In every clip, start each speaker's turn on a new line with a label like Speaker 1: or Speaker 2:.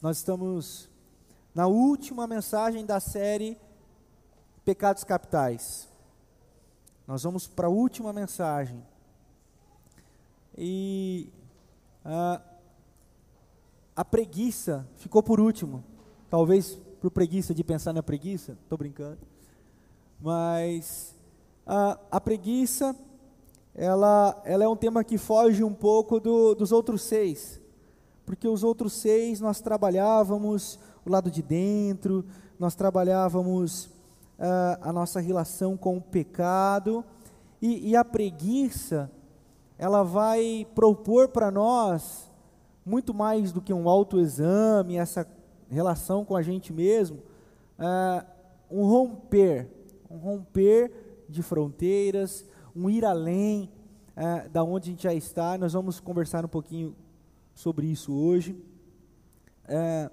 Speaker 1: Nós estamos na última mensagem da série Pecados Capitais. Nós vamos para a última mensagem. E a, a preguiça ficou por último. Talvez por preguiça de pensar na preguiça, estou brincando. Mas a, a preguiça, ela, ela é um tema que foge um pouco do, dos outros seis porque os outros seis nós trabalhávamos o lado de dentro, nós trabalhávamos uh, a nossa relação com o pecado, e, e a preguiça, ela vai propor para nós muito mais do que um autoexame, essa relação com a gente mesmo, uh, um romper, um romper de fronteiras, um ir além uh, da onde a gente já está. Nós vamos conversar um pouquinho sobre isso hoje. É,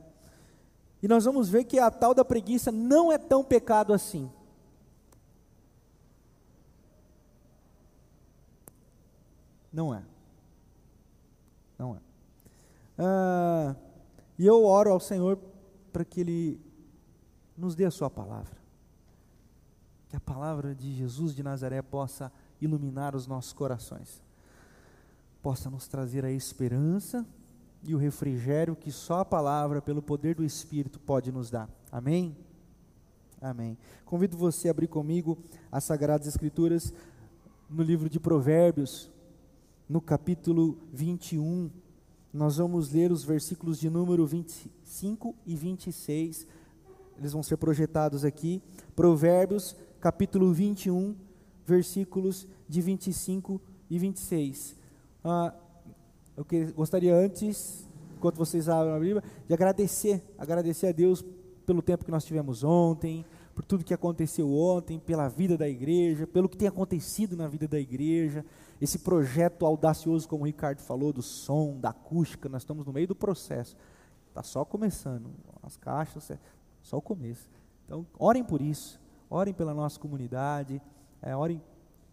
Speaker 1: e nós vamos ver que a tal da preguiça não é tão pecado assim. Não é. Não é. Ah, e eu oro ao Senhor para que Ele nos dê a Sua palavra. Que a palavra de Jesus de Nazaré possa iluminar os nossos corações possa nos trazer a esperança e o refrigério que só a palavra, pelo poder do Espírito, pode nos dar. Amém? Amém. Convido você a abrir comigo as Sagradas Escrituras no livro de Provérbios, no capítulo 21. Nós vamos ler os versículos de número 25 e 26. Eles vão ser projetados aqui. Provérbios, capítulo 21, versículos de 25 e 26. Ah, eu que, gostaria antes, enquanto vocês abrem a Bíblia, de agradecer, agradecer a Deus pelo tempo que nós tivemos ontem, por tudo que aconteceu ontem, pela vida da igreja, pelo que tem acontecido na vida da igreja, esse projeto audacioso, como o Ricardo falou, do som, da acústica, nós estamos no meio do processo, está só começando, as caixas, é só o começo. Então, orem por isso, orem pela nossa comunidade, é, orem,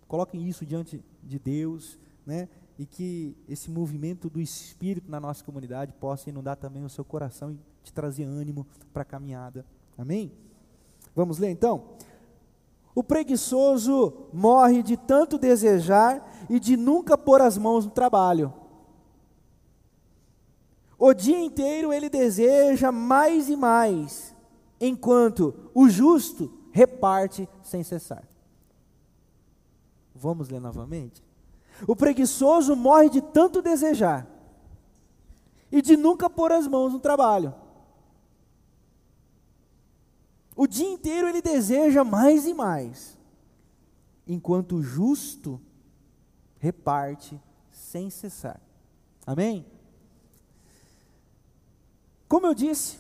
Speaker 1: coloquem isso diante de Deus, né? E que esse movimento do Espírito na nossa comunidade possa inundar também o seu coração e te trazer ânimo para a caminhada. Amém? Vamos ler então? O preguiçoso morre de tanto desejar e de nunca pôr as mãos no trabalho. O dia inteiro ele deseja mais e mais, enquanto o justo reparte sem cessar. Vamos ler novamente? O preguiçoso morre de tanto desejar e de nunca pôr as mãos no trabalho. O dia inteiro ele deseja mais e mais, enquanto o justo reparte sem cessar. Amém? Como eu disse,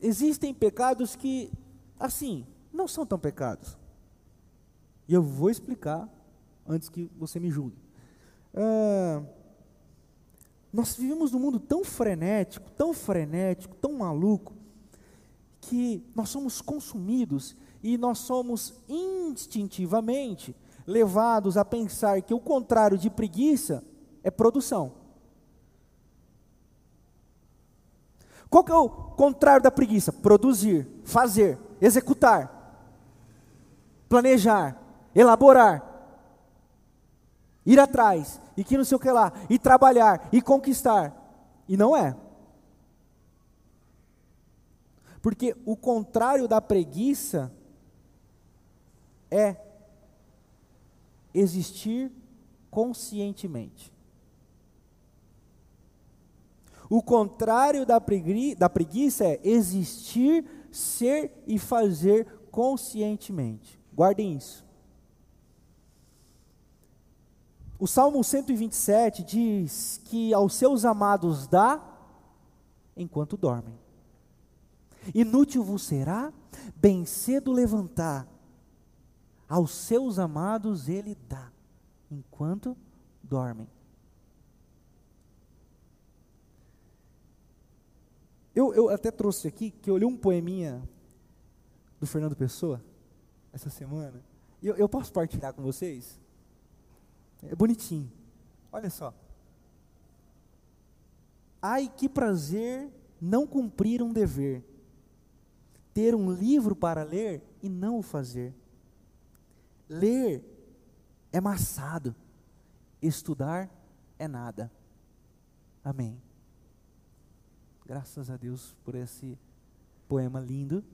Speaker 1: existem pecados que, assim, não são tão pecados. E eu vou explicar antes que você me julgue. Ah, nós vivemos num mundo tão frenético, tão frenético, tão maluco, que nós somos consumidos e nós somos instintivamente levados a pensar que o contrário de preguiça é produção. Qual que é o contrário da preguiça? Produzir, fazer, executar, planejar, elaborar ir atrás, e que não sei o que lá, e trabalhar, e conquistar. E não é. Porque o contrário da preguiça é existir conscientemente. O contrário da, pregui, da preguiça é existir, ser e fazer conscientemente. Guardem isso. O Salmo 127 diz que aos seus amados dá enquanto dormem. Inútil vos será bem cedo levantar. Aos seus amados ele dá enquanto dormem. Eu, eu até trouxe aqui que eu li um poeminha do Fernando Pessoa essa semana. Eu, eu posso partilhar com vocês? É bonitinho. Olha só. Ai que prazer não cumprir um dever, ter um livro para ler e não o fazer. Ler é maçado, estudar é nada. Amém. Graças a Deus por esse poema lindo.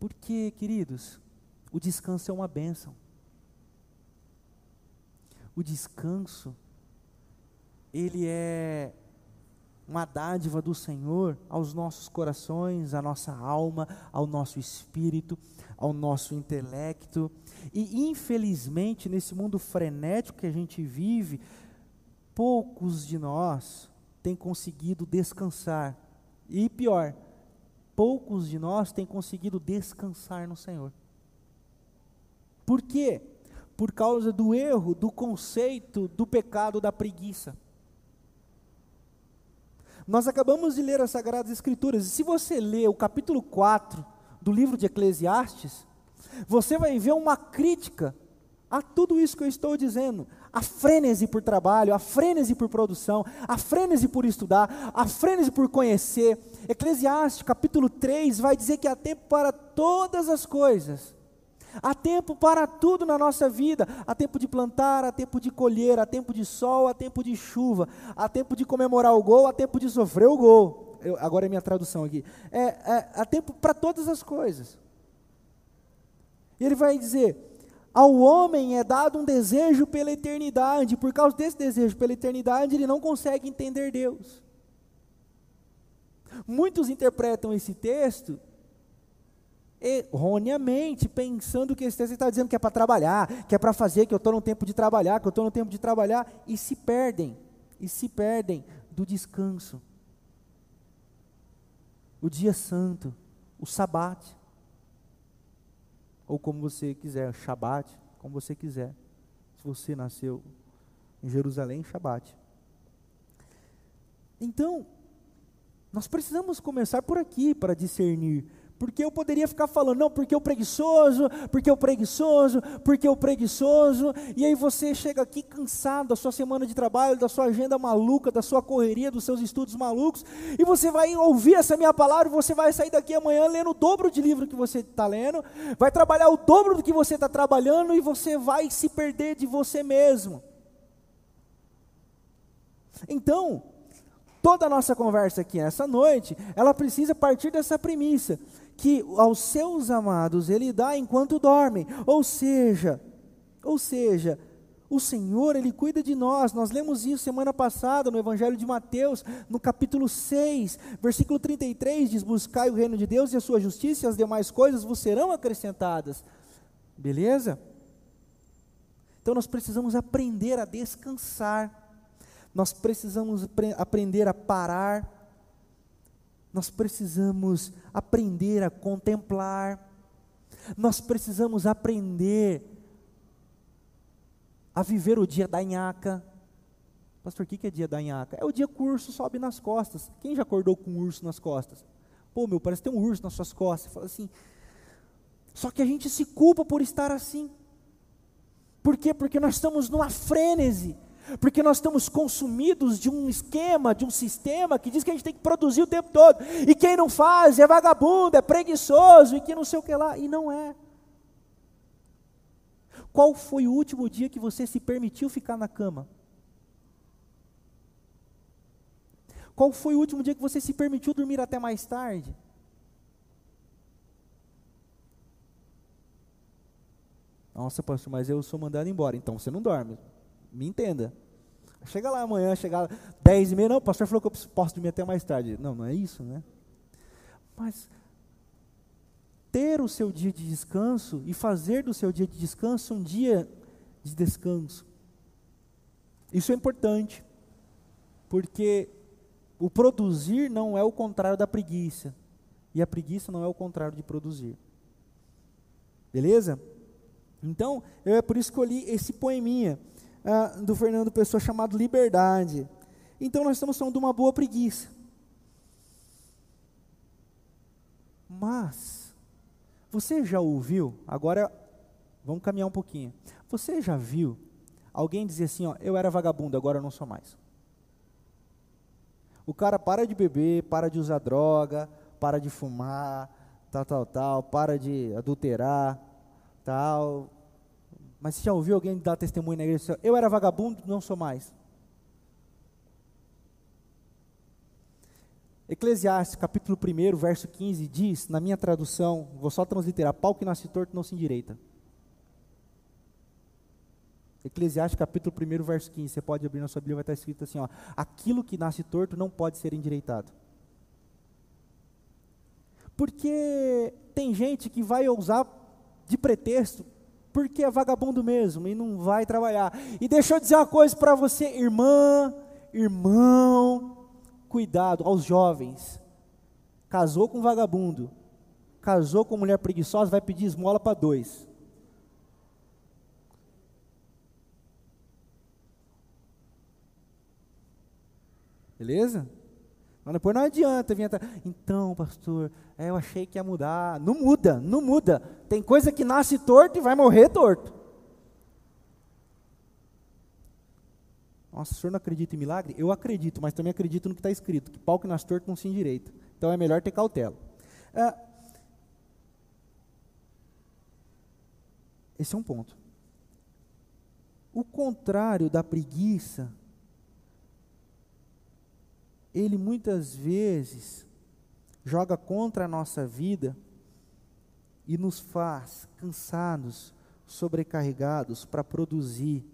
Speaker 1: Porque, queridos, o descanso é uma bênção. O descanso, ele é uma dádiva do Senhor aos nossos corações, à nossa alma, ao nosso espírito, ao nosso intelecto. E infelizmente, nesse mundo frenético que a gente vive, poucos de nós têm conseguido descansar. E pior, poucos de nós têm conseguido descansar no Senhor. Por quê? Por causa do erro, do conceito do pecado da preguiça. Nós acabamos de ler as Sagradas Escrituras, e se você ler o capítulo 4 do livro de Eclesiastes, você vai ver uma crítica a tudo isso que eu estou dizendo. A frênese por trabalho, a frênese por produção, a frênese por estudar, a frênese por conhecer. Eclesiastes capítulo 3 vai dizer que há tempo para todas as coisas. Há tempo para tudo na nossa vida. Há tempo de plantar, há tempo de colher, há tempo de sol, há tempo de chuva, há tempo de comemorar o gol, há tempo de sofrer o gol. Eu, agora é minha tradução aqui. É, é, há tempo para todas as coisas. E ele vai dizer: ao homem é dado um desejo pela eternidade, por causa desse desejo pela eternidade, ele não consegue entender Deus. Muitos interpretam esse texto erroneamente, pensando que esse texto está dizendo que é para trabalhar, que é para fazer, que eu estou no tempo de trabalhar, que eu estou no tempo de trabalhar, e se perdem, e se perdem do descanso. O dia santo, o sabate, ou como você quiser, Shabat, como você quiser. Se você nasceu em Jerusalém, Shabat. Então, nós precisamos começar por aqui para discernir porque eu poderia ficar falando, não, porque o preguiçoso, porque o preguiçoso, porque o preguiçoso, e aí você chega aqui cansado da sua semana de trabalho, da sua agenda maluca, da sua correria, dos seus estudos malucos, e você vai ouvir essa minha palavra, você vai sair daqui amanhã lendo o dobro de livro que você está lendo, vai trabalhar o dobro do que você está trabalhando, e você vai se perder de você mesmo. Então, toda a nossa conversa aqui nessa noite, ela precisa partir dessa premissa que aos seus amados ele dá enquanto dormem. Ou seja, ou seja, o Senhor, Ele cuida de nós. Nós lemos isso semana passada no Evangelho de Mateus, no capítulo 6, versículo 33, diz: Buscai o reino de Deus e a sua justiça, e as demais coisas vos serão acrescentadas. Beleza? Então nós precisamos aprender a descansar, nós precisamos aprender a parar, nós precisamos aprender a contemplar, nós precisamos aprender a viver o dia da nhaca. Pastor, o que é dia da nhaca? É o dia que o urso sobe nas costas. Quem já acordou com um urso nas costas? Pô, meu, parece tem um urso nas suas costas. Fala assim. Só que a gente se culpa por estar assim. Por quê? Porque nós estamos numa frênese porque nós estamos consumidos de um esquema, de um sistema que diz que a gente tem que produzir o tempo todo, e quem não faz é vagabundo, é preguiçoso, e que não sei o que lá, e não é. Qual foi o último dia que você se permitiu ficar na cama? Qual foi o último dia que você se permitiu dormir até mais tarde? Nossa, pastor, mas eu sou mandado embora, então você não dorme. Me entenda. Chega lá amanhã, chega lá 10 e meia, não, o pastor falou que eu posso dormir até mais tarde. Não, não é isso, né? Mas ter o seu dia de descanso e fazer do seu dia de descanso um dia de descanso. Isso é importante, porque o produzir não é o contrário da preguiça, e a preguiça não é o contrário de produzir. Beleza? Então, eu é por isso que eu li esse poeminha ah, do Fernando Pessoa chamado Liberdade. Então nós estamos falando de uma boa preguiça. Mas, você já ouviu, agora vamos caminhar um pouquinho. Você já viu alguém dizer assim, ó, eu era vagabundo, agora eu não sou mais? O cara para de beber, para de usar droga, para de fumar, tal, tal, tal, para de adulterar, tal. Mas você já ouviu alguém dar testemunho na igreja? Eu era vagabundo, não sou mais. Eclesiastes, capítulo 1, verso 15, diz, na minha tradução, vou só transliterar, pau que nasce torto não se endireita. Eclesiastes, capítulo 1, verso 15, você pode abrir na sua Bíblia, vai estar escrito assim, ó, aquilo que nasce torto não pode ser endireitado. Porque tem gente que vai usar de pretexto, porque é vagabundo mesmo e não vai trabalhar. E deixa eu dizer uma coisa para você, irmã, irmão, cuidado aos jovens. Casou com vagabundo, casou com mulher preguiçosa, vai pedir esmola para dois. Beleza? Mas depois não adianta vir Então, pastor, é, eu achei que ia mudar. Não muda, não muda. Tem coisa que nasce torto e vai morrer torto. Nossa, o senhor não acredita em milagre? Eu acredito, mas também acredito no que está escrito, que pau que nasce torto não se endireita. Então é melhor ter cautela. É, esse é um ponto. O contrário da preguiça, ele muitas vezes joga contra a nossa vida e nos faz cansados, sobrecarregados para produzir,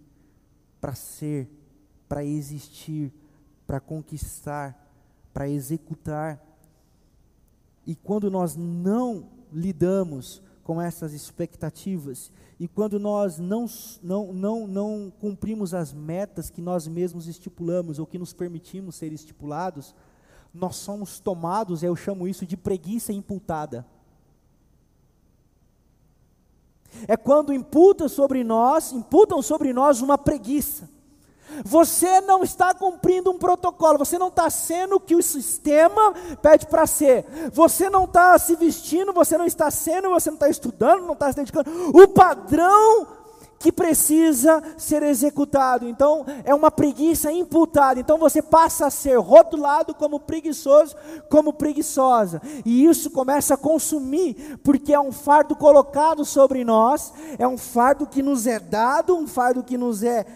Speaker 1: para ser, para existir, para conquistar, para executar. E quando nós não lidamos com essas expectativas e quando nós não, não, não, não cumprimos as metas que nós mesmos estipulamos ou que nos permitimos ser estipulados, nós somos tomados, eu chamo isso de preguiça imputada. É quando imputam sobre nós, imputam sobre nós uma preguiça. Você não está cumprindo um protocolo, você não está sendo o que o sistema pede para ser, você não está se vestindo, você não está sendo, você não está estudando, não está se dedicando. O padrão que precisa ser executado. Então, é uma preguiça imputada. Então, você passa a ser rotulado como preguiçoso, como preguiçosa. E isso começa a consumir, porque é um fardo colocado sobre nós, é um fardo que nos é dado, um fardo que nos é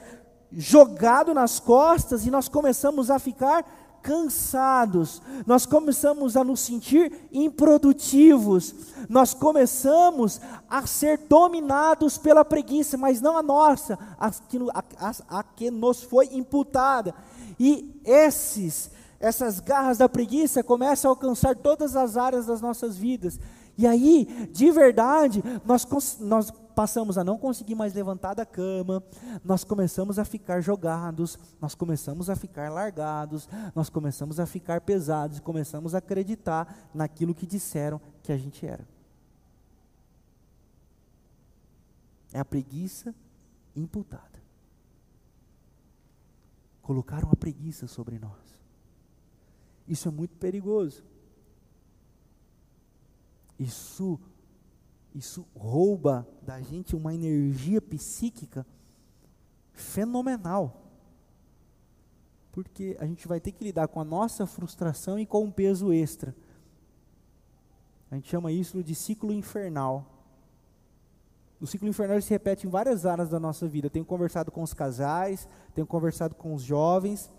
Speaker 1: jogado nas costas e nós começamos a ficar cansados, nós começamos a nos sentir improdutivos, nós começamos a ser dominados pela preguiça, mas não a nossa, a que, a, a, que nos foi imputada. E esses, essas garras da preguiça começam a alcançar todas as áreas das nossas vidas. E aí, de verdade, nós, nós passamos a não conseguir mais levantar da cama, nós começamos a ficar jogados, nós começamos a ficar largados, nós começamos a ficar pesados começamos a acreditar naquilo que disseram que a gente era. É a preguiça imputada. Colocaram a preguiça sobre nós. Isso é muito perigoso. Isso isso rouba da gente uma energia psíquica fenomenal. Porque a gente vai ter que lidar com a nossa frustração e com um peso extra. A gente chama isso de ciclo infernal. O ciclo infernal se repete em várias áreas da nossa vida. tenho conversado com os casais, tenho conversado com os jovens.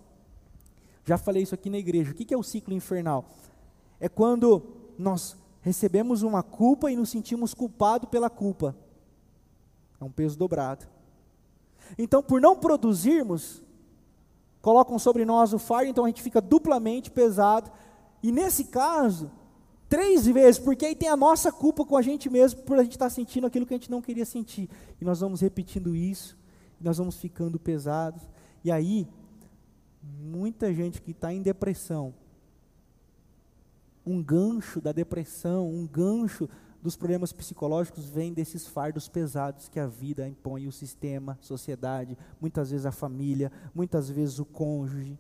Speaker 1: Já falei isso aqui na igreja. O que é o ciclo infernal? É quando nós recebemos uma culpa e nos sentimos culpados pela culpa. É um peso dobrado. Então, por não produzirmos, colocam sobre nós o fardo, então a gente fica duplamente pesado. E nesse caso, três vezes, porque aí tem a nossa culpa com a gente mesmo por a gente estar sentindo aquilo que a gente não queria sentir. E nós vamos repetindo isso, nós vamos ficando pesados. E aí, muita gente que está em depressão, um gancho da depressão, um gancho dos problemas psicológicos vem desses fardos pesados que a vida impõe, o sistema, sociedade, muitas vezes a família, muitas vezes o cônjuge.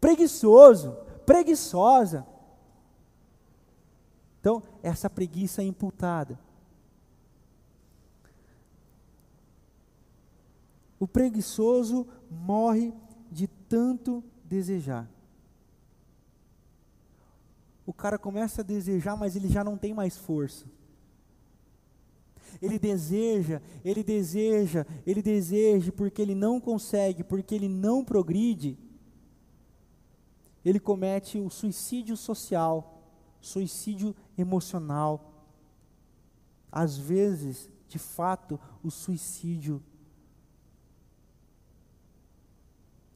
Speaker 1: Preguiçoso, preguiçosa. Então, essa preguiça é imputada. O preguiçoso morre de tanto desejar. O cara começa a desejar, mas ele já não tem mais força. Ele deseja, ele deseja, ele deseja, porque ele não consegue, porque ele não progride. Ele comete o suicídio social, suicídio emocional. Às vezes, de fato, o suicídio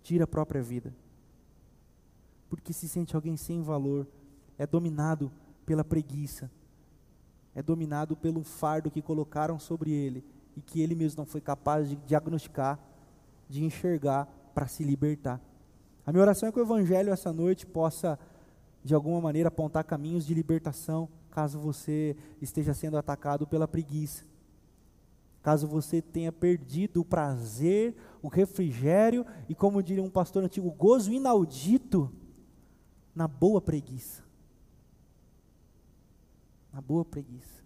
Speaker 1: tira a própria vida. Porque se sente alguém sem valor, é dominado pela preguiça, é dominado pelo fardo que colocaram sobre ele e que ele mesmo não foi capaz de diagnosticar, de enxergar para se libertar. A minha oração é que o Evangelho essa noite possa, de alguma maneira, apontar caminhos de libertação, caso você esteja sendo atacado pela preguiça. Caso você tenha perdido o prazer, o refrigério e, como diria um pastor antigo, o gozo inaudito na boa preguiça. Na boa preguiça.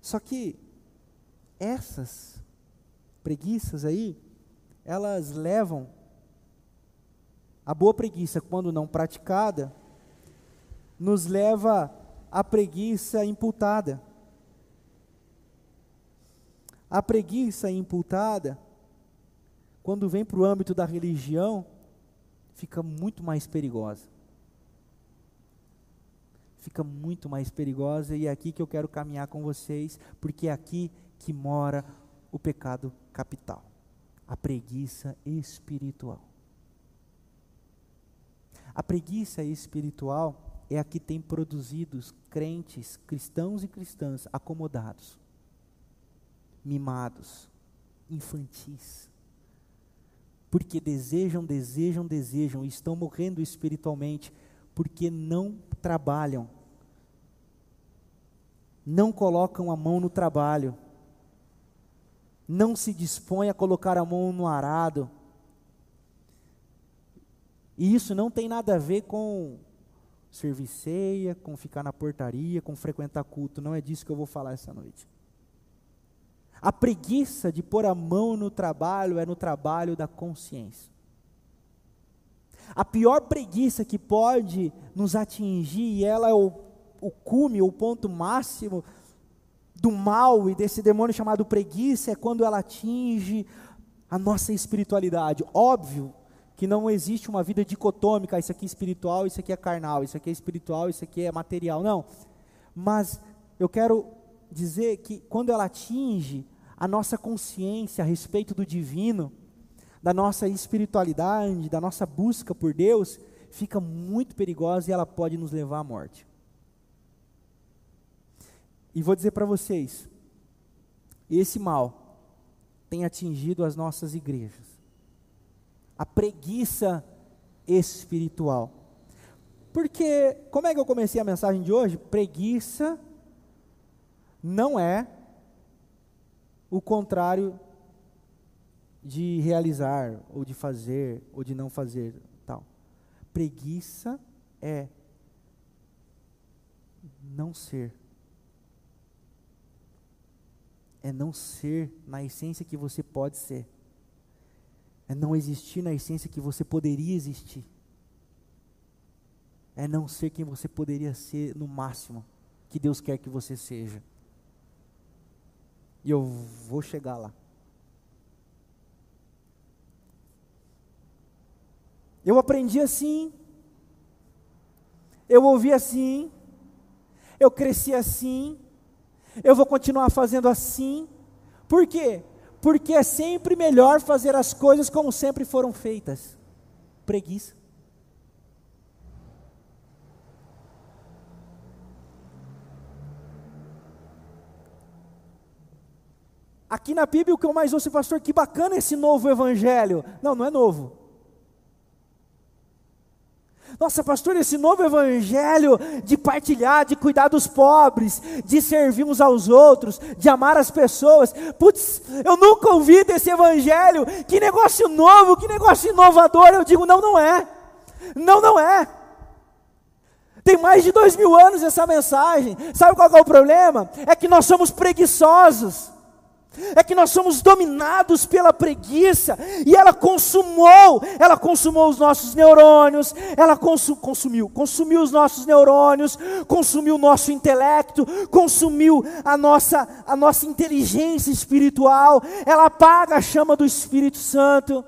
Speaker 1: Só que essas preguiças aí, elas levam a boa preguiça, quando não praticada, nos leva à preguiça imputada. A preguiça imputada, quando vem para o âmbito da religião, fica muito mais perigosa. Fica muito mais perigosa e é aqui que eu quero caminhar com vocês, porque é aqui que mora o pecado capital, a preguiça espiritual. A preguiça espiritual é a que tem produzido crentes, cristãos e cristãs acomodados, mimados, infantis, porque desejam, desejam, desejam e estão morrendo espiritualmente porque não trabalham, não colocam a mão no trabalho, não se dispõem a colocar a mão no arado. E isso não tem nada a ver com serviceia, com ficar na portaria, com frequentar culto. Não é disso que eu vou falar essa noite. A preguiça de pôr a mão no trabalho é no trabalho da consciência. A pior preguiça que pode nos atingir, e ela é o, o cume, o ponto máximo do mal e desse demônio chamado preguiça, é quando ela atinge a nossa espiritualidade. Óbvio que não existe uma vida dicotômica, isso aqui é espiritual, isso aqui é carnal, isso aqui é espiritual, isso aqui é material. Não. Mas eu quero dizer que quando ela atinge a nossa consciência a respeito do divino, da nossa espiritualidade, da nossa busca por Deus, fica muito perigosa e ela pode nos levar à morte. E vou dizer para vocês, esse mal tem atingido as nossas igrejas a preguiça espiritual. Porque, como é que eu comecei a mensagem de hoje? Preguiça não é o contrário de realizar, ou de fazer, ou de não fazer, tal. Preguiça é não ser. É não ser na essência que você pode ser é não existir na essência que você poderia existir, é não ser quem você poderia ser no máximo que Deus quer que você seja. E eu vou chegar lá. Eu aprendi assim, eu ouvi assim, eu cresci assim, eu vou continuar fazendo assim. Por quê? porque é sempre melhor fazer as coisas como sempre foram feitas. Preguiça. Aqui na Bíblia o que eu mais ouço, pastor, que bacana esse novo evangelho. Não, não é novo. Nossa, pastor, esse novo evangelho de partilhar, de cuidar dos pobres, de servir uns aos outros, de amar as pessoas. Putz, eu nunca ouvi desse evangelho. Que negócio novo, que negócio inovador. Eu digo, não, não é. Não, não é. Tem mais de dois mil anos essa mensagem. Sabe qual é o problema? É que nós somos preguiçosos. É que nós somos dominados pela preguiça e ela consumou, ela consumou os nossos neurônios, ela consu, consumiu, consumiu os nossos neurônios, consumiu o nosso intelecto, consumiu a nossa, a nossa inteligência espiritual, ela apaga a chama do Espírito Santo.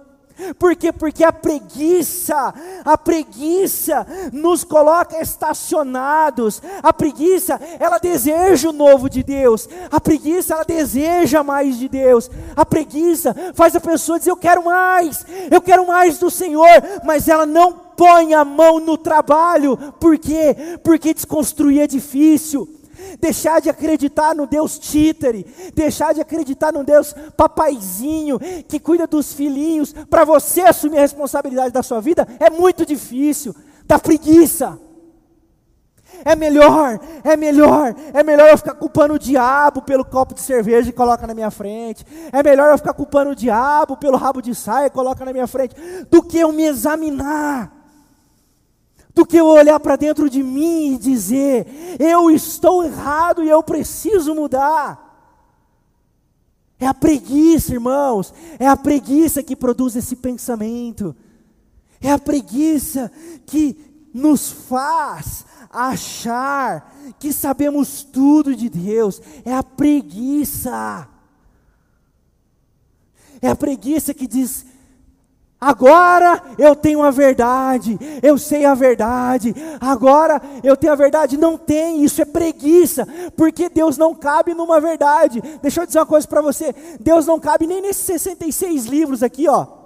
Speaker 1: Por quê? Porque a preguiça, a preguiça nos coloca estacionados. A preguiça, ela deseja o novo de Deus. A preguiça, ela deseja mais de Deus. A preguiça faz a pessoa dizer: Eu quero mais, eu quero mais do Senhor, mas ela não põe a mão no trabalho. Por quê? Porque desconstruir é difícil deixar de acreditar no Deus títere, deixar de acreditar no Deus papaizinho que cuida dos filhinhos, para você assumir a responsabilidade da sua vida, é muito difícil, dá preguiça. É melhor, é melhor, é melhor eu ficar culpando o diabo pelo copo de cerveja e coloca na minha frente. É melhor eu ficar culpando o diabo pelo rabo de saia e coloca na minha frente, do que eu me examinar do que eu olhar para dentro de mim e dizer: eu estou errado e eu preciso mudar. É a preguiça, irmãos, é a preguiça que produz esse pensamento, é a preguiça que nos faz achar que sabemos tudo de Deus, é a preguiça. É a preguiça que diz: Agora eu tenho a verdade, eu sei a verdade, agora eu tenho a verdade. Não tem, isso é preguiça, porque Deus não cabe numa verdade. Deixa eu dizer uma coisa para você: Deus não cabe nem nesses 66 livros aqui, ó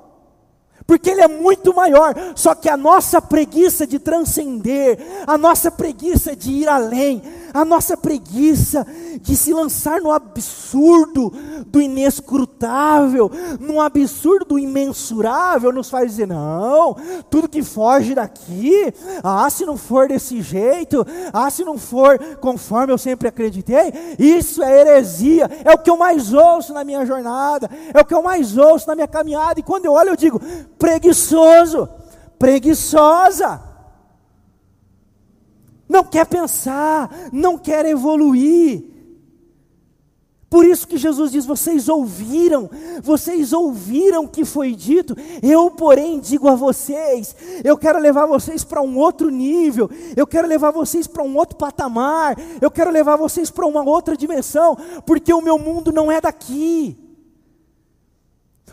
Speaker 1: porque Ele é muito maior. Só que a nossa preguiça de transcender, a nossa preguiça de ir além, a nossa preguiça de se lançar no absurdo do inescrutável, no absurdo do imensurável, nos faz dizer: não, tudo que foge daqui, ah, se não for desse jeito, ah, se não for conforme eu sempre acreditei, isso é heresia, é o que eu mais ouço na minha jornada, é o que eu mais ouço na minha caminhada, e quando eu olho, eu digo: preguiçoso, preguiçosa. Não quer pensar, não quer evoluir. Por isso que Jesus diz: vocês ouviram, vocês ouviram o que foi dito, eu, porém, digo a vocês, eu quero levar vocês para um outro nível, eu quero levar vocês para um outro patamar, eu quero levar vocês para uma outra dimensão, porque o meu mundo não é daqui.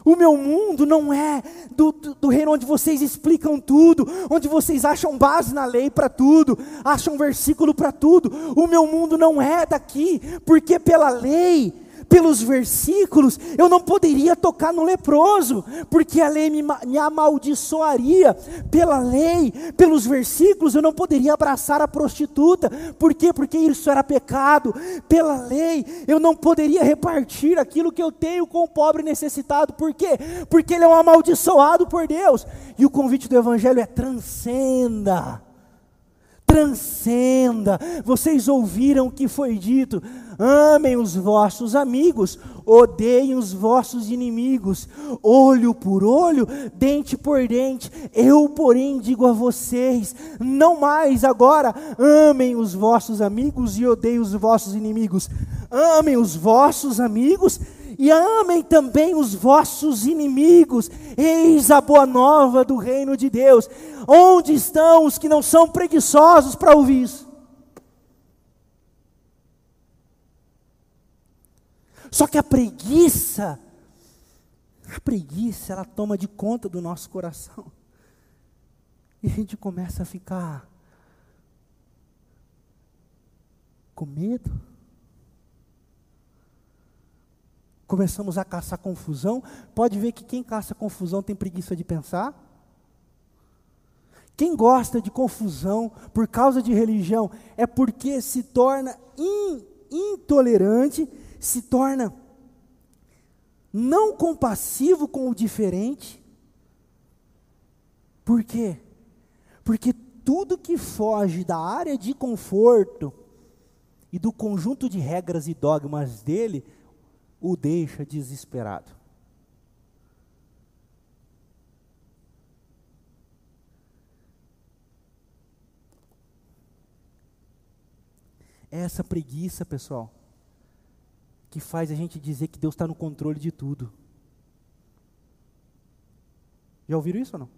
Speaker 1: O meu mundo não é do, do, do, reino onde vocês explicam tudo, onde vocês acham base na lei para tudo, acham versículo para tudo. O meu mundo não é daqui, porque pela lei pelos versículos, eu não poderia tocar no leproso, porque a lei me, me amaldiçoaria. Pela lei, pelos versículos, eu não poderia abraçar a prostituta. Por quê? Porque isso era pecado. Pela lei, eu não poderia repartir aquilo que eu tenho com o pobre necessitado. Por quê? Porque ele é um amaldiçoado por Deus. E o convite do Evangelho é transcenda transcenda. Vocês ouviram o que foi dito: amem os vossos amigos, odeiem os vossos inimigos, olho por olho, dente por dente. Eu, porém, digo a vocês: não mais agora, amem os vossos amigos e odeiem os vossos inimigos. Amem os vossos amigos e amem também os vossos inimigos. Eis a boa nova do reino de Deus. Onde estão os que não são preguiçosos para ouvir isso? Só que a preguiça, a preguiça, ela toma de conta do nosso coração. E a gente começa a ficar com medo começamos a caçar confusão, pode ver que quem caça confusão tem preguiça de pensar. Quem gosta de confusão por causa de religião é porque se torna in, intolerante, se torna não compassivo com o diferente. Por quê? Porque tudo que foge da área de conforto e do conjunto de regras e dogmas dele o deixa desesperado. Essa preguiça, pessoal, que faz a gente dizer que Deus está no controle de tudo. Já ouviram isso ou não?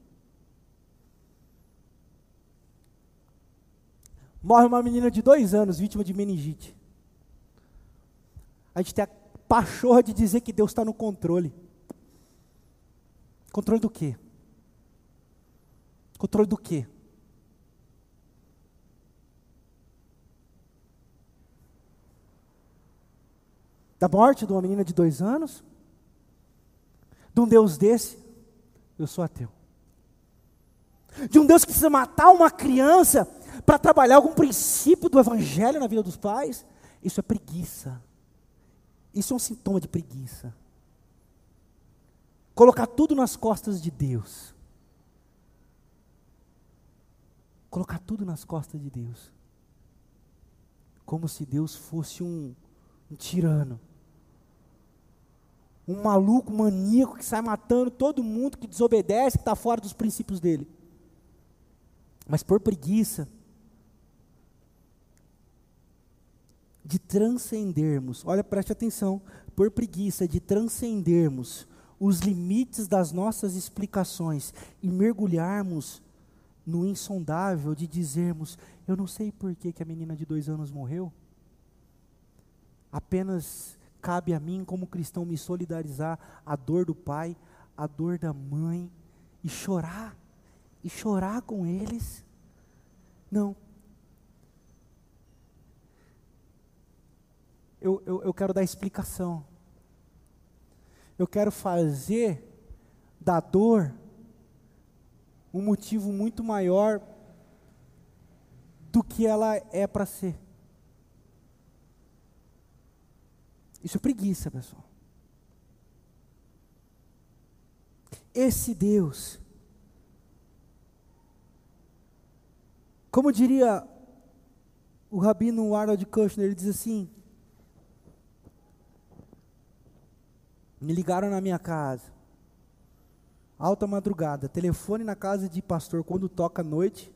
Speaker 1: Morre uma menina de dois anos, vítima de meningite. A gente tem a pachorra de dizer que Deus está no controle. Controle do quê? Controle do quê? Da morte de uma menina de dois anos? De um Deus desse? Eu sou ateu. De um Deus que precisa matar uma criança para trabalhar algum princípio do Evangelho na vida dos pais? Isso é preguiça. Isso é um sintoma de preguiça. Colocar tudo nas costas de Deus. Colocar tudo nas costas de Deus. Como se Deus fosse um, um tirano um maluco maníaco que sai matando todo mundo que desobedece, que está fora dos princípios dele. Mas por preguiça de transcendermos, olha, preste atenção, por preguiça de transcendermos os limites das nossas explicações e mergulharmos no insondável de dizermos: Eu não sei por que, que a menina de dois anos morreu, apenas cabe a mim, como cristão, me solidarizar a dor do pai, a dor da mãe, e chorar, e chorar com eles. Não. Eu, eu, eu quero dar explicação. Eu quero fazer da dor um motivo muito maior do que ela é para ser. Isso é preguiça, pessoal. Esse Deus, como diria o rabino Arnold Kushner, ele diz assim: Me ligaram na minha casa, alta madrugada, telefone na casa de pastor quando toca à noite.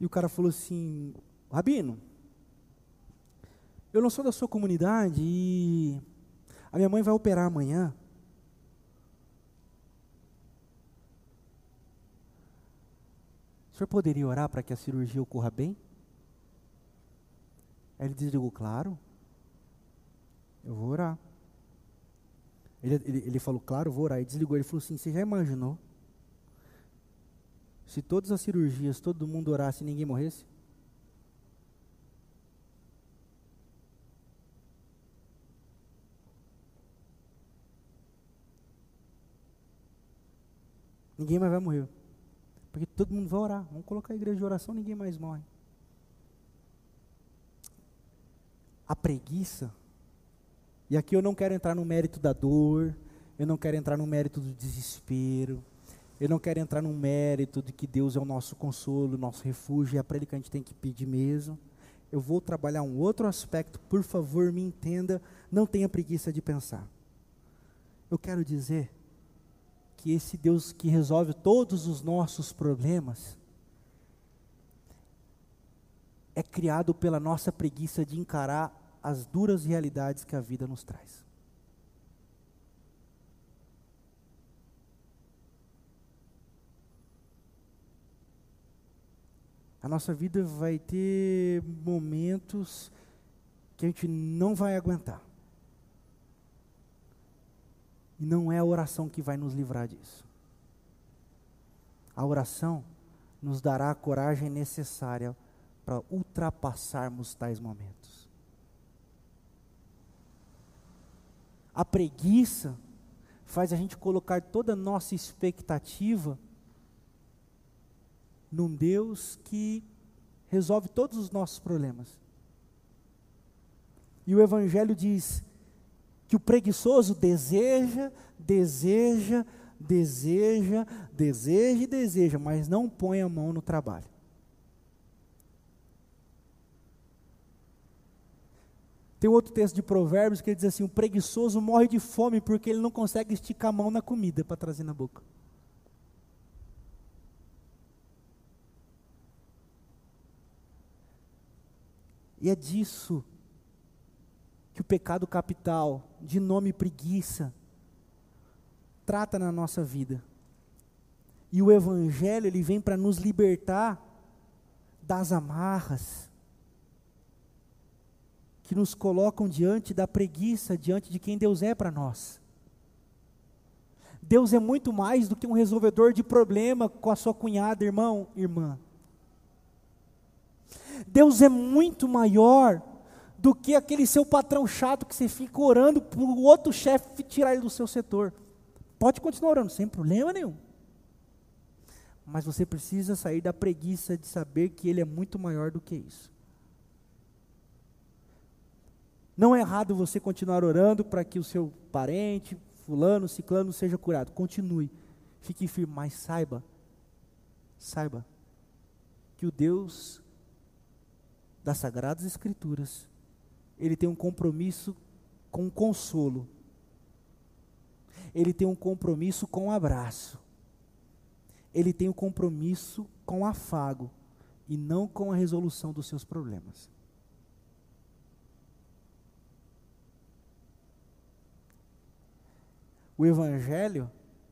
Speaker 1: E o cara falou assim: Rabino, eu não sou da sua comunidade e a minha mãe vai operar amanhã. O senhor poderia orar para que a cirurgia ocorra bem? Aí ele desligou, claro. Eu vou orar. Ele, ele, ele falou, claro, vou orar. E desligou. Ele falou assim: Você já imaginou? Se todas as cirurgias, todo mundo orasse e ninguém morresse? Ninguém mais vai morrer. Porque todo mundo vai orar. Vamos colocar a igreja de oração, ninguém mais morre. A preguiça, e aqui eu não quero entrar no mérito da dor, eu não quero entrar no mérito do desespero, eu não quero entrar no mérito de que Deus é o nosso consolo, nosso refúgio, e é para Ele que a gente tem que pedir mesmo. Eu vou trabalhar um outro aspecto, por favor, me entenda, não tenha preguiça de pensar. Eu quero dizer que esse Deus que resolve todos os nossos problemas é criado pela nossa preguiça de encarar as duras realidades que a vida nos traz. A nossa vida vai ter momentos que a gente não vai aguentar. E não é a oração que vai nos livrar disso. A oração nos dará a coragem necessária para ultrapassarmos tais momentos. A preguiça faz a gente colocar toda a nossa expectativa num Deus que resolve todos os nossos problemas. E o Evangelho diz: que o preguiçoso deseja, deseja, deseja, deseja e deseja, mas não põe a mão no trabalho. Tem outro texto de Provérbios que ele diz assim: o preguiçoso morre de fome porque ele não consegue esticar a mão na comida para trazer na boca. E é disso que o pecado capital, de nome preguiça, trata na nossa vida. E o evangelho, ele vem para nos libertar das amarras que nos colocam diante da preguiça, diante de quem Deus é para nós. Deus é muito mais do que um resolvedor de problema com a sua cunhada, irmão, irmã. Deus é muito maior do que aquele seu patrão chato que você fica orando para o outro chefe tirar ele do seu setor. Pode continuar orando, sem problema nenhum. Mas você precisa sair da preguiça de saber que ele é muito maior do que isso. Não é errado você continuar orando para que o seu parente, fulano, ciclano seja curado. Continue. Fique firme, mas saiba, saiba que o Deus das Sagradas Escrituras, ele tem um compromisso com o consolo. Ele tem um compromisso com o abraço. Ele tem um compromisso com o afago e não com a resolução dos seus problemas. O evangelho,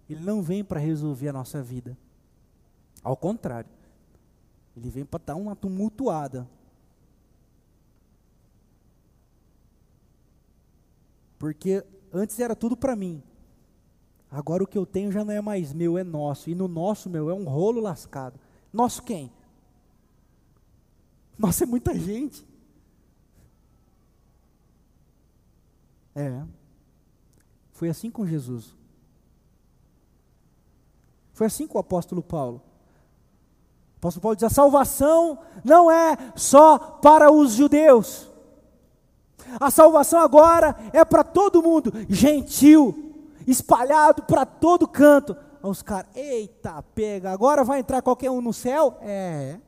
Speaker 1: ele não vem para resolver a nossa vida. Ao contrário. Ele vem para dar uma tumultuada. Porque antes era tudo para mim. Agora o que eu tenho já não é mais meu, é nosso. E no nosso, meu, é um rolo lascado. Nosso quem? Nossa, é muita gente. É. Foi assim com Jesus. Foi assim com o apóstolo Paulo. O apóstolo Paulo diz: a salvação não é só para os judeus. A salvação agora é para todo mundo, gentil, espalhado para todo canto. Aí os caras, eita, pega, agora vai entrar qualquer um no céu? É.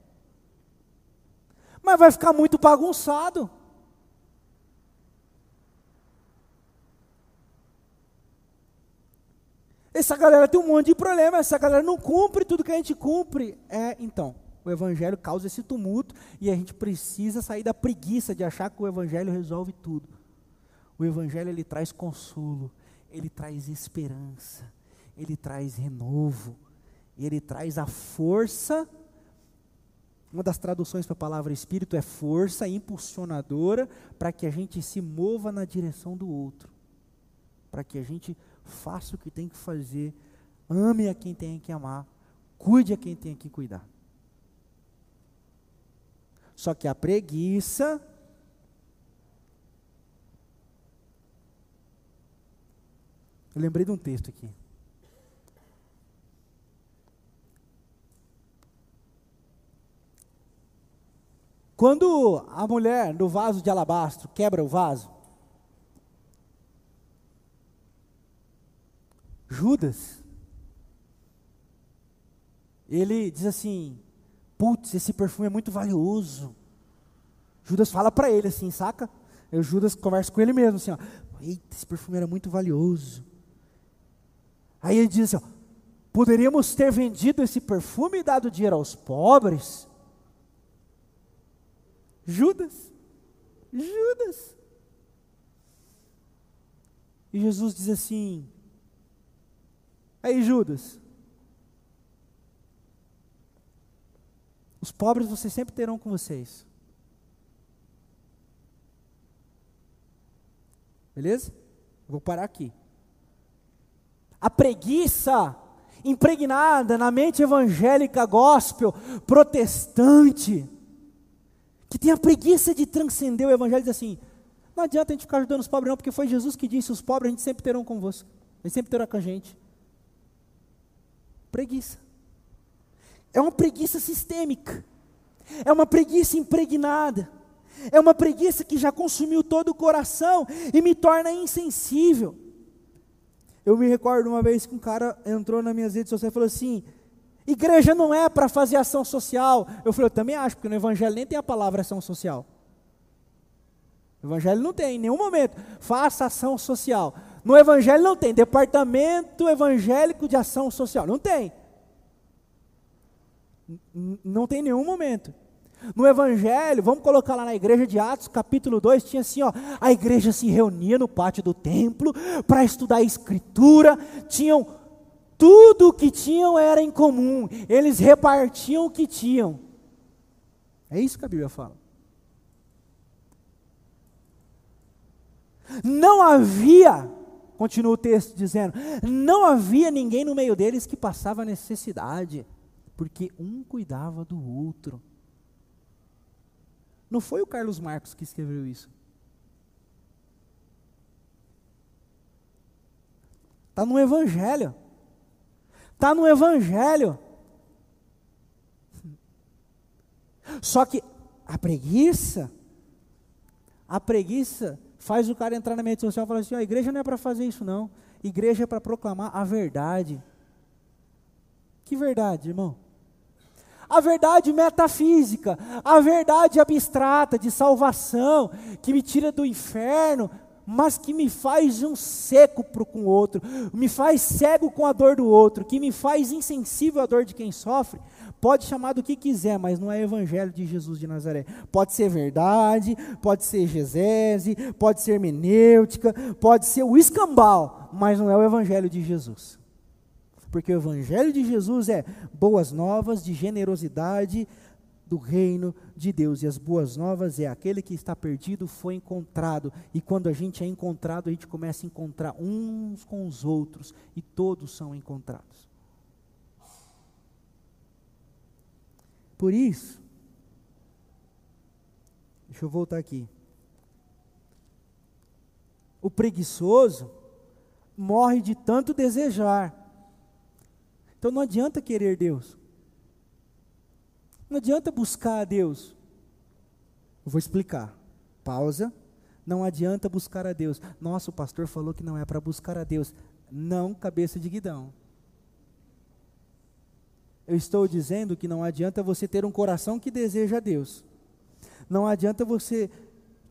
Speaker 1: Mas vai ficar muito bagunçado. Essa galera tem um monte de problema, essa galera não cumpre tudo que a gente cumpre. É, então, o evangelho causa esse tumulto e a gente precisa sair da preguiça de achar que o evangelho resolve tudo. O evangelho ele traz consolo, ele traz esperança, ele traz renovo, ele traz a força. Uma das traduções para a palavra espírito é força impulsionadora para que a gente se mova na direção do outro, para que a gente faça o que tem que fazer, ame a quem tem que amar, cuide a quem tem que cuidar. Só que a preguiça Eu lembrei de um texto aqui. Quando a mulher no vaso de alabastro quebra o vaso, Judas, ele diz assim: putz, esse perfume é muito valioso. Judas fala para ele assim, saca? Eu, Judas conversa com ele mesmo, assim, ó, eita, esse perfume era muito valioso. Aí ele diz assim, ó, poderíamos ter vendido esse perfume e dado dinheiro aos pobres. Judas, Judas. E Jesus diz assim, aí Judas, Os pobres vocês sempre terão com vocês. Beleza? vou parar aqui. A preguiça impregnada na mente evangélica, gospel, protestante, que tem a preguiça de transcender o evangelho, diz assim: não adianta a gente ficar ajudando os pobres, não, porque foi Jesus que disse: os pobres a gente sempre terão convosco, eles sempre terão com a gente. Preguiça. É uma preguiça sistêmica. É uma preguiça impregnada. É uma preguiça que já consumiu todo o coração e me torna insensível. Eu me recordo uma vez que um cara entrou nas minhas redes sociais e falou assim: igreja não é para fazer ação social. Eu falei, eu também acho, porque no Evangelho nem tem a palavra ação social. No Evangelho não tem, em nenhum momento. Faça ação social. No Evangelho não tem departamento evangélico de ação social. Não tem. Não tem nenhum momento. No Evangelho, vamos colocar lá na igreja de Atos, capítulo 2, tinha assim: ó, a igreja se reunia no pátio do templo para estudar a Escritura, tinham tudo o que tinham era em comum, eles repartiam o que tinham. É isso que a Bíblia fala. Não havia, continua o texto dizendo, não havia ninguém no meio deles que passava necessidade, porque um cuidava do outro. Não foi o Carlos Marcos que escreveu isso. Está no Evangelho. Está no Evangelho. Só que a preguiça, a preguiça faz o cara entrar na mídia social e falar assim: a igreja não é para fazer isso, não. Igreja é para proclamar a verdade. Que verdade, irmão? A verdade metafísica, a verdade abstrata de salvação, que me tira do inferno, mas que me faz um seco para com o outro, me faz cego com a dor do outro, que me faz insensível à dor de quem sofre, pode chamar do que quiser, mas não é evangelho de Jesus de Nazaré. Pode ser verdade, pode ser gesese, pode ser hermenêutica, pode ser o escambau, mas não é o evangelho de Jesus. Porque o evangelho de Jesus é boas novas de generosidade, do reino de Deus. E as boas novas é aquele que está perdido foi encontrado. E quando a gente é encontrado, a gente começa a encontrar uns com os outros. E todos são encontrados. Por isso, deixa eu voltar aqui. O preguiçoso morre de tanto desejar. Então não adianta querer Deus. Não adianta buscar a Deus. Eu vou explicar. Pausa. Não adianta buscar a Deus. Nossa, o pastor falou que não é para buscar a Deus. Não, cabeça de guidão. Eu estou dizendo que não adianta você ter um coração que deseja a Deus. Não adianta você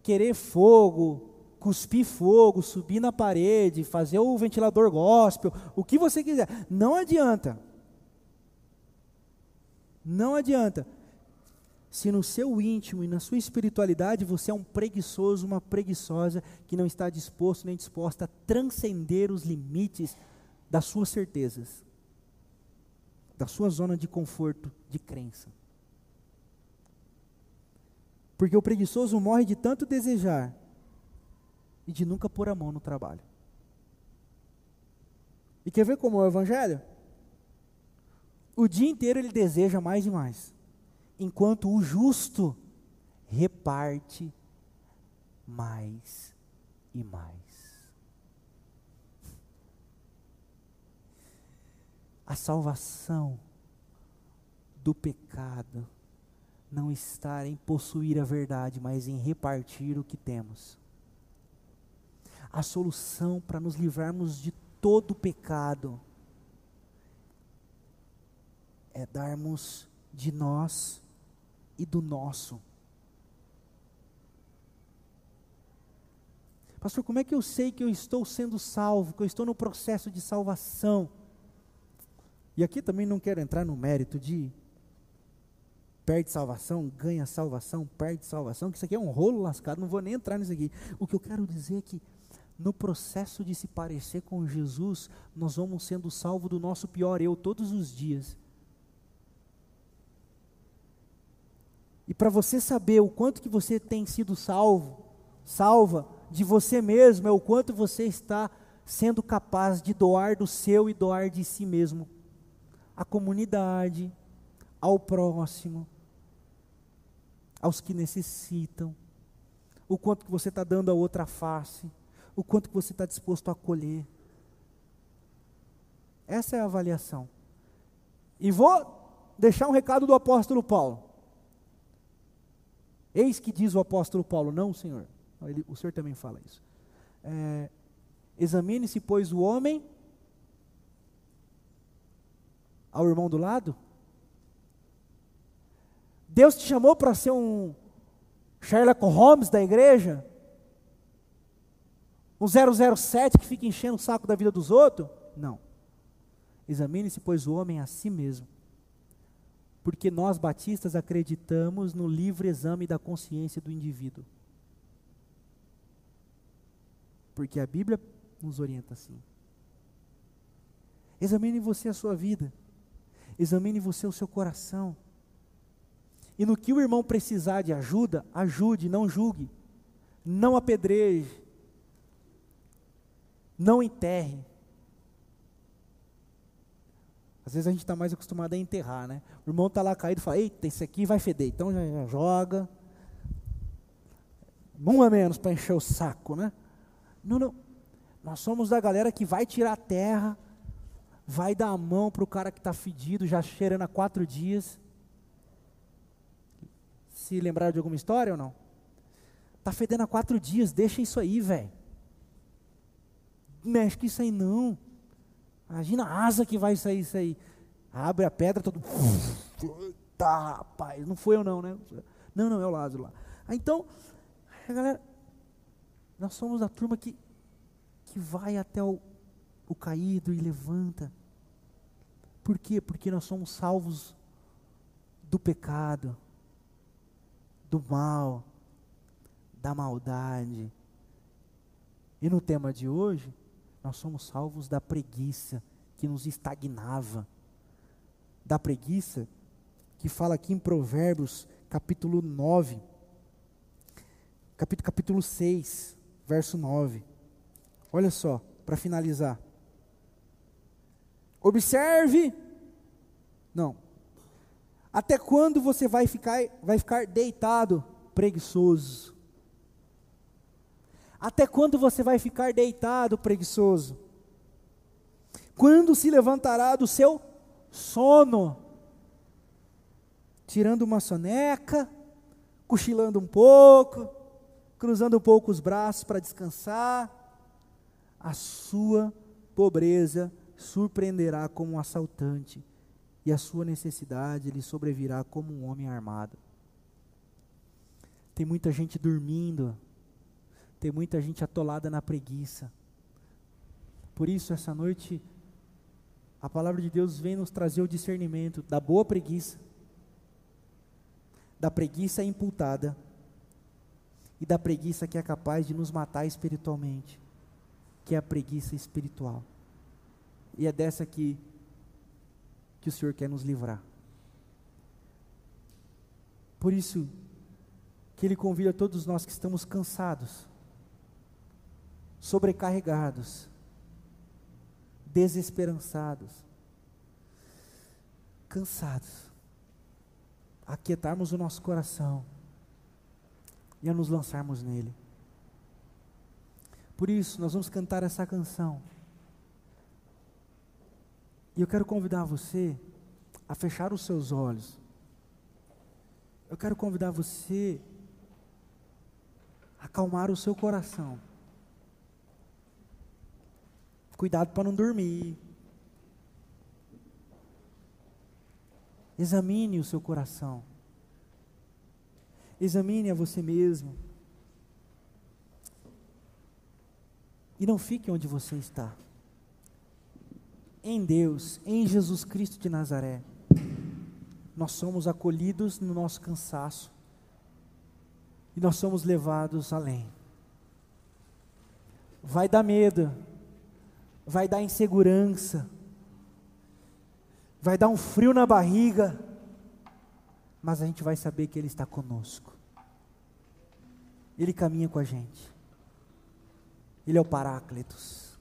Speaker 1: querer fogo, cuspir fogo, subir na parede, fazer o ventilador gospel, o que você quiser. Não adianta. Não adianta. Se no seu íntimo e na sua espiritualidade você é um preguiçoso, uma preguiçosa que não está disposto nem disposta a transcender os limites das suas certezas, da sua zona de conforto, de crença. Porque o preguiçoso morre de tanto desejar e de nunca pôr a mão no trabalho. E quer ver como é o Evangelho? O dia inteiro ele deseja mais e mais, enquanto o justo reparte mais e mais. A salvação do pecado não está em possuir a verdade, mas em repartir o que temos. A solução para nos livrarmos de todo pecado é darmos de nós e do nosso. Pastor, como é que eu sei que eu estou sendo salvo, que eu estou no processo de salvação? E aqui também não quero entrar no mérito de perde salvação, ganha salvação, perde salvação, que isso aqui é um rolo lascado, não vou nem entrar nisso aqui. O que eu quero dizer é que no processo de se parecer com Jesus, nós vamos sendo salvos do nosso pior eu todos os dias. E para você saber o quanto que você tem sido salvo, salva de você mesmo, é o quanto você está sendo capaz de doar do seu e doar de si mesmo. À comunidade, ao próximo, aos que necessitam, o quanto que você está dando a outra face, o quanto que você está disposto a acolher. Essa é a avaliação. E vou deixar um recado do apóstolo Paulo. Eis que diz o apóstolo Paulo, não, Senhor. Ele, o Senhor também fala isso. É, Examine-se, pois, o homem ao irmão do lado. Deus te chamou para ser um Sherlock Holmes da igreja? Um 007 que fica enchendo o saco da vida dos outros? Não. Examine-se, pois, o homem a si mesmo. Porque nós batistas acreditamos no livre exame da consciência do indivíduo. Porque a Bíblia nos orienta assim. Examine você a sua vida. Examine você o seu coração. E no que o irmão precisar de ajuda, ajude, não julgue. Não apedreje. Não enterre. Às vezes a gente está mais acostumado a enterrar, né? O irmão está lá caído e fala, eita, esse aqui vai feder. Então já, já joga. Um a menos para encher o saco, né? Não, não. Nós somos da galera que vai tirar a terra, vai dar a mão para o cara que está fedido, já cheirando há quatro dias. Se lembraram de alguma história ou não? Está fedendo há quatro dias, deixa isso aí, velho. Mexe com isso aí não. Imagina a asa que vai sair isso aí. Abre a pedra, todo. Tá, rapaz, não foi eu não, né? Não, não, é o Lázaro lá. Então, galera, nós somos a turma que, que vai até o, o caído e levanta. Por quê? Porque nós somos salvos do pecado, do mal, da maldade. E no tema de hoje, nós somos salvos da preguiça que nos estagnava. Da preguiça que fala aqui em Provérbios, capítulo 9, capítulo, capítulo 6, verso 9. Olha só, para finalizar. Observe. Não. Até quando você vai ficar, vai ficar deitado, preguiçoso? Até quando você vai ficar deitado, preguiçoso? Quando se levantará do seu sono? Tirando uma soneca, cochilando um pouco, cruzando um pouco os braços para descansar, a sua pobreza surpreenderá como um assaltante, e a sua necessidade lhe sobrevirá como um homem armado. Tem muita gente dormindo, tem muita gente atolada na preguiça. Por isso, essa noite, a palavra de Deus vem nos trazer o discernimento da boa preguiça, da preguiça imputada e da preguiça que é capaz de nos matar espiritualmente, que é a preguiça espiritual. E é dessa que que o Senhor quer nos livrar. Por isso que ele convida todos nós que estamos cansados, sobrecarregados, desesperançados, cansados, aquietarmos o nosso coração e a nos lançarmos nele. Por isso, nós vamos cantar essa canção. E eu quero convidar você a fechar os seus olhos. Eu quero convidar você a acalmar o seu coração. Cuidado para não dormir. Examine o seu coração. Examine a você mesmo. E não fique onde você está. Em Deus, em Jesus Cristo de Nazaré, nós somos acolhidos no nosso cansaço e nós somos levados além. Vai dar medo, vai dar insegurança, vai dar um frio na barriga, mas a gente vai saber que Ele está conosco. Ele caminha com a gente. Ele é o Paráclitos.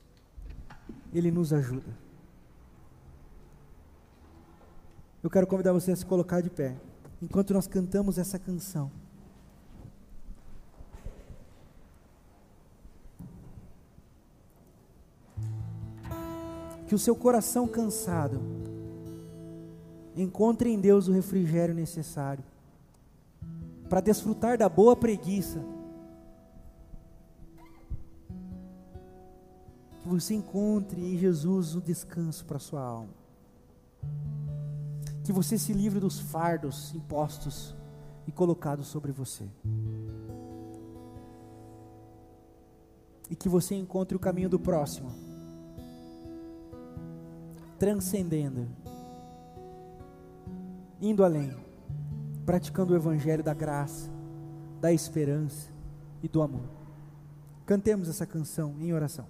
Speaker 1: Ele nos ajuda. Eu quero convidar você a se colocar de pé, enquanto nós cantamos essa canção. Que o seu coração cansado encontre em Deus o refrigério necessário para desfrutar da boa preguiça. Que você encontre em Jesus o descanso para sua alma. Que você se livre dos fardos impostos e colocados sobre você. E que você encontre o caminho do próximo transcendendo indo além, praticando o evangelho da graça, da esperança e do amor. Cantemos essa canção em oração.